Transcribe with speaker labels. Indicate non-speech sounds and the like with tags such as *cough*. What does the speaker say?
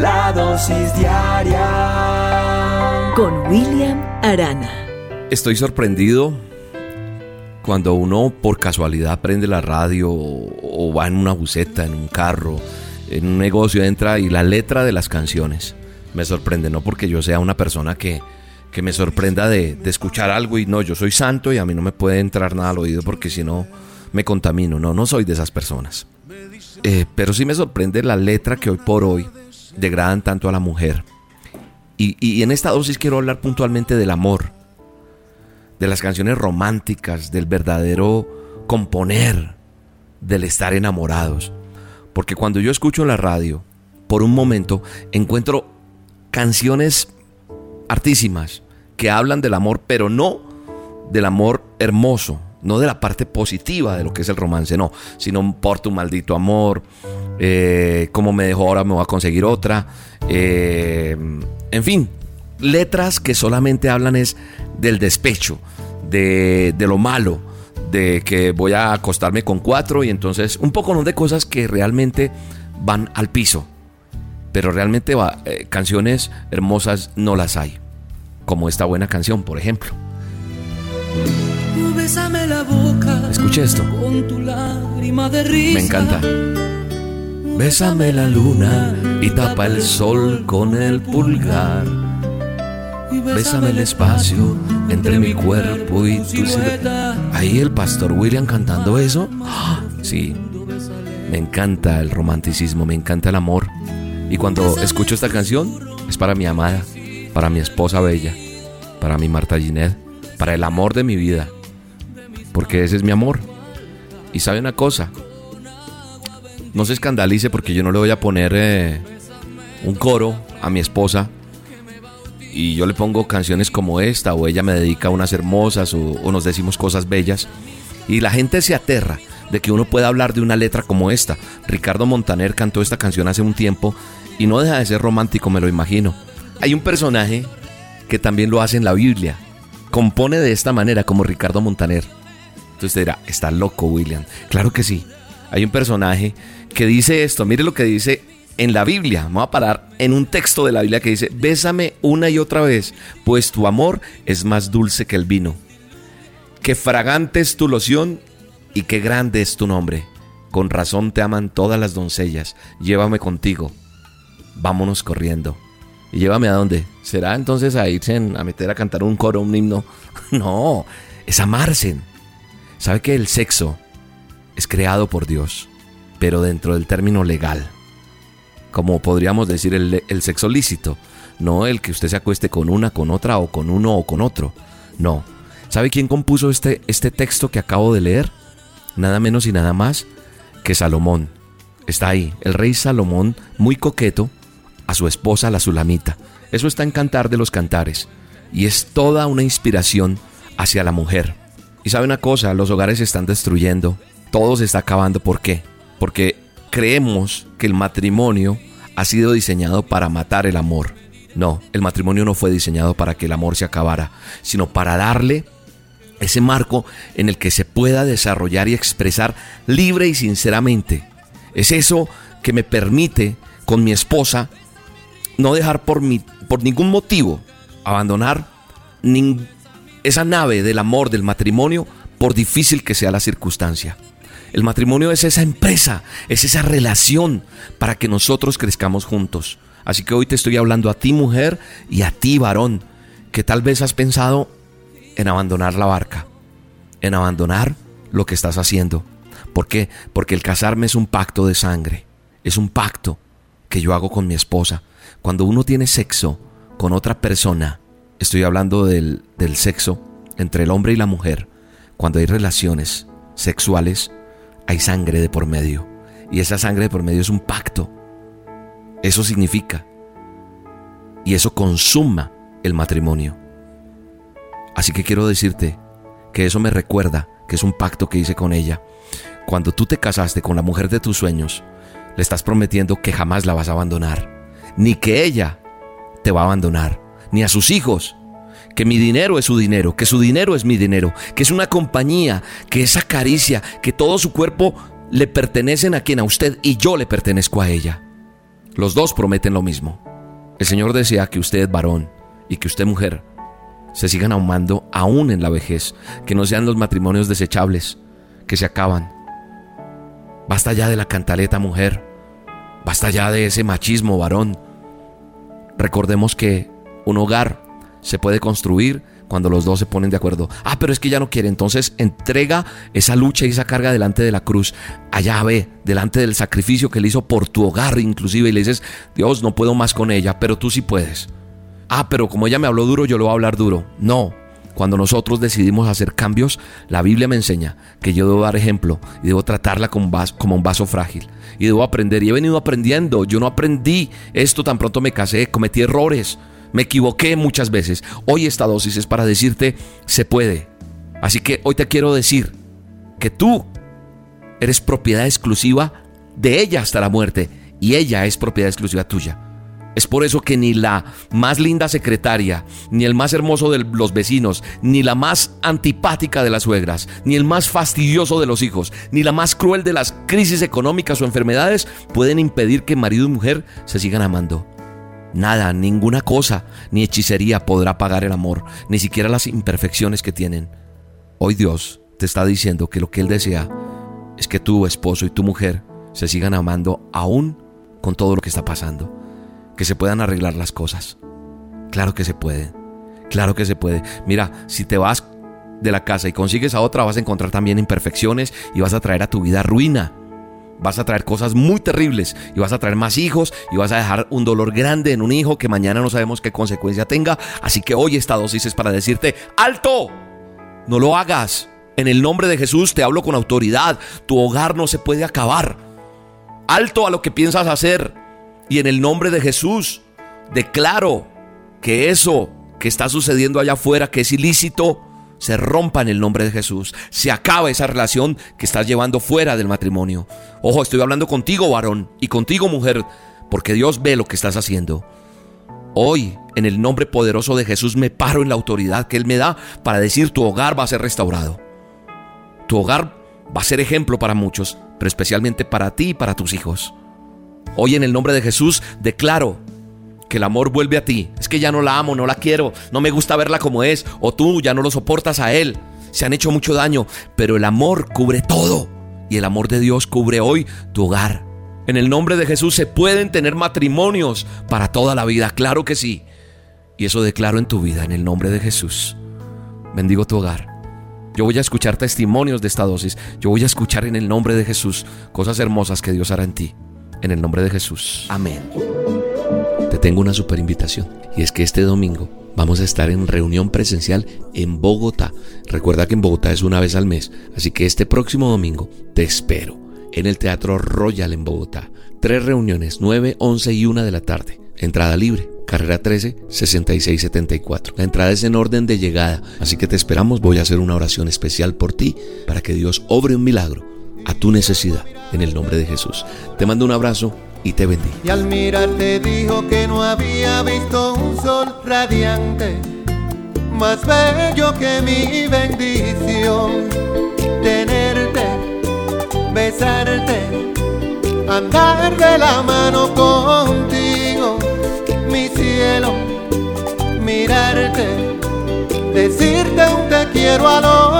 Speaker 1: La dosis diaria
Speaker 2: con William Arana.
Speaker 3: Estoy sorprendido cuando uno por casualidad prende la radio o va en una buceta, en un carro, en un negocio, entra y la letra de las canciones me sorprende, no porque yo sea una persona que, que me sorprenda de, escuchar algo y no, yo soy santo y a mí no me puede entrar nada al oído porque si no me contamino, no, no soy de esas personas. Eh, pero sí me sorprende la letra que hoy por hoy degradan tanto a la mujer. Y, y en esta dosis quiero hablar puntualmente del amor, de las canciones románticas, del verdadero componer, del estar enamorados. Porque cuando yo escucho la radio, por un momento encuentro canciones artísimas que hablan del amor, pero no del amor hermoso, no de la parte positiva de lo que es el romance, no, sino por tu maldito amor, eh, como me dejó ahora me voy a conseguir otra, eh, en fin, letras que solamente hablan es del despecho, de, lo malo, de que voy a acostarme con cuatro y entonces un poco de cosas que realmente van al piso. Pero realmente va, eh, canciones hermosas no las hay. Como esta buena canción, por ejemplo.
Speaker 4: Bésame la boca.
Speaker 3: Escuche esto.
Speaker 4: Con tu lágrima de risa.
Speaker 3: Me encanta. Bésame la luna y tapa el sol con el pulgar Bésame el espacio entre mi cuerpo y tu silueta. Ahí el pastor William cantando eso. *gasps* Sí, me encanta el romanticismo, me encanta el amor. Y cuando escucho esta canción es para mi amada, para mi esposa bella, para mi Marta Ginet, para el amor de mi vida. Porque ese es mi amor. Y sabe una cosa, no se escandalice porque yo no le voy a poner eh, un coro a mi esposa y yo le pongo canciones como esta o ella me dedica unas hermosas o, nos decimos cosas bellas y la gente se aterra de que uno pueda hablar de una letra como esta. Ricardo Montaner cantó esta canción hace un tiempo y no deja de ser romántico, me lo imagino. Hay un personaje que también lo hace en la Biblia. Compone de esta manera como Ricardo Montaner. Entonces dirá, está loco William. Claro que sí. Hay un personaje que dice esto. Mire lo que dice en la Biblia. Vamos a parar en un texto de la Biblia que dice, bésame una y otra vez, pues tu amor es más dulce que el vino. Qué fragante es tu loción y qué grande es tu nombre. Con razón te aman todas las doncellas. Llévame contigo. Vámonos corriendo. ¿Y llévame a dónde? ¿Será entonces a irse a meter a cantar un coro, un himno? *laughs* No, es amarse. ¿Sabe que el sexo es creado por Dios, pero dentro del término legal? como podríamos decir el, sexo lícito, no el que usted se acueste con una, con otra o con uno o con otro. No. ¿Sabe quién compuso este, este texto que acabo de leer? Nada menos y nada más que Salomón. Está ahí, el rey Salomón, muy coqueto, a su esposa la Sulamita. Eso está en Cantar de los Cantares. Y es toda una inspiración hacia la mujer. Y sabe una cosa, los hogares se están destruyendo, todo se está acabando. ¿Por qué? Porque creemos que el matrimonio ha sido diseñado para matar el amor. No, el matrimonio no fue diseñado para que el amor se acabara, sino para darle ese marco en el que se pueda desarrollar y expresar libre y sinceramente. Es eso que me permite con mi esposa no dejar por, mi, por ningún motivo abandonar esa nave del amor, del matrimonio, por difícil que sea la circunstancia. El matrimonio es esa empresa, es esa relación para que nosotros crezcamos juntos. Así que hoy te estoy hablando a ti mujer y a ti varón, que tal vez has pensado en abandonar la barca, en abandonar lo que estás haciendo. ¿Por qué? Porque el casarme es un pacto de sangre, es un pacto que yo hago con mi esposa. Cuando uno tiene sexo con otra persona, estoy hablando del, del sexo entre el hombre y la mujer, cuando hay relaciones sexuales, hay sangre de por medio. Y esa sangre de por medio es un pacto. Eso significa. Y eso consuma el matrimonio. Así que quiero decirte que eso me recuerda que es un pacto que hice con ella. Cuando tú te casaste con la mujer de tus sueños, le estás prometiendo que jamás la vas a abandonar, ni que ella te va a abandonar, ni a sus hijos, que mi dinero es su dinero, que su dinero es mi dinero, que es una compañía, que esa caricia, que todo su cuerpo le pertenecen a quien a usted y yo le pertenezco a ella. Los dos prometen lo mismo. El Señor desea que usted, varón, y que usted, mujer, se sigan ahumando aún en la vejez, que no sean los matrimonios desechables, que se acaban. Basta ya de la cantaleta, mujer. Basta ya de ese machismo, varón. Recordemos que un hogar se puede construir cuando los dos se ponen de acuerdo. Ah, pero es que ya no quiere. Entonces entrega esa lucha y esa carga delante de la cruz. Allá ve, delante del sacrificio que le hizo por tu hogar inclusive. Y le dices, Dios, no puedo más con ella, pero tú sí puedes. Ah, pero como ella me habló duro, yo lo voy a hablar duro. No. Cuando nosotros decidimos hacer cambios, la Biblia me enseña que yo debo dar ejemplo y debo tratarla como, como un vaso frágil. Y debo aprender. Y he venido aprendiendo. Yo no aprendí esto tan pronto me casé. Cometí errores me equivoqué muchas veces. Hoy esta dosis es para decirte, se puede. Así que hoy te quiero decir que tú eres propiedad exclusiva de ella hasta la muerte y ella es propiedad exclusiva tuya. Es por eso que ni la más linda secretaria, ni el más hermoso de los vecinos, ni la más antipática de las suegras, ni el más fastidioso de los hijos, ni la más cruel de las crisis económicas o enfermedades pueden impedir que marido y mujer se sigan amando. Nada, ninguna cosa, ni hechicería podrá pagar el amor, ni siquiera las imperfecciones que tienen. Hoy Dios te está diciendo que lo que Él desea es que tu esposo y tu mujer se sigan amando aún con todo lo que está pasando, que se puedan arreglar las cosas. Claro que se puede, claro que se puede. Mira, si te vas de la casa y consigues a otra, vas a encontrar también imperfecciones y vas a traer a tu vida ruina vas a traer cosas muy terribles y vas a traer más hijos y vas a dejar un dolor grande en un hijo que mañana no sabemos qué consecuencia tenga. Así que hoy esta dosis es para decirte, alto, no lo hagas. En el nombre de Jesús te hablo con autoridad. Tu hogar no se puede acabar. Alto a lo que piensas hacer. Y en el nombre de Jesús declaro que eso que está sucediendo allá afuera, que es ilícito, se rompa en el nombre de Jesús. Se acaba esa relación que estás llevando fuera del matrimonio. Ojo, estoy hablando contigo, varón, y contigo, mujer, porque Dios ve lo que estás haciendo. Hoy, en el nombre poderoso de Jesús, me paro en la autoridad que Él me da para decir tu hogar va a ser restaurado. Tu hogar va a ser ejemplo para muchos, pero especialmente para ti y para tus hijos. Hoy en el nombre de Jesús declaro que el amor vuelve a ti. Es que ya no la amo, no la quiero, no me gusta verla como es, o tú ya no lo soportas a él. Se han hecho mucho daño, pero el amor cubre todo. Y el amor de Dios cubre hoy tu hogar. En el nombre de Jesús se pueden tener matrimonios para toda la vida, claro que sí. Y eso declaro en tu vida, en el nombre de Jesús. Bendigo tu hogar. Yo voy a escuchar testimonios de esta dosis. Yo voy a escuchar en el nombre de Jesús cosas hermosas que Dios hará en ti. En el nombre de Jesús. Amén te tengo una super invitación y es que este domingo vamos a estar en reunión presencial en Bogotá. Recuerda que en Bogotá es una vez al mes, así que este próximo domingo te espero en el Teatro Royal en Bogotá. Tres reuniones, 9, 11 y 1 de la tarde. Entrada libre, carrera 13, 66, 74. La entrada es en orden de llegada, así que te esperamos. Voy a hacer una oración especial por ti para que Dios obre un milagro a tu necesidad en el nombre de Jesús. Te mando un abrazo y te bendiga.
Speaker 5: Y al mirarte dijo que no había visto un sol radiante, más bello que mi bendición. Tenerte, besarte, andar de la mano contigo, mi cielo, mirarte, decirte un te quiero al oído,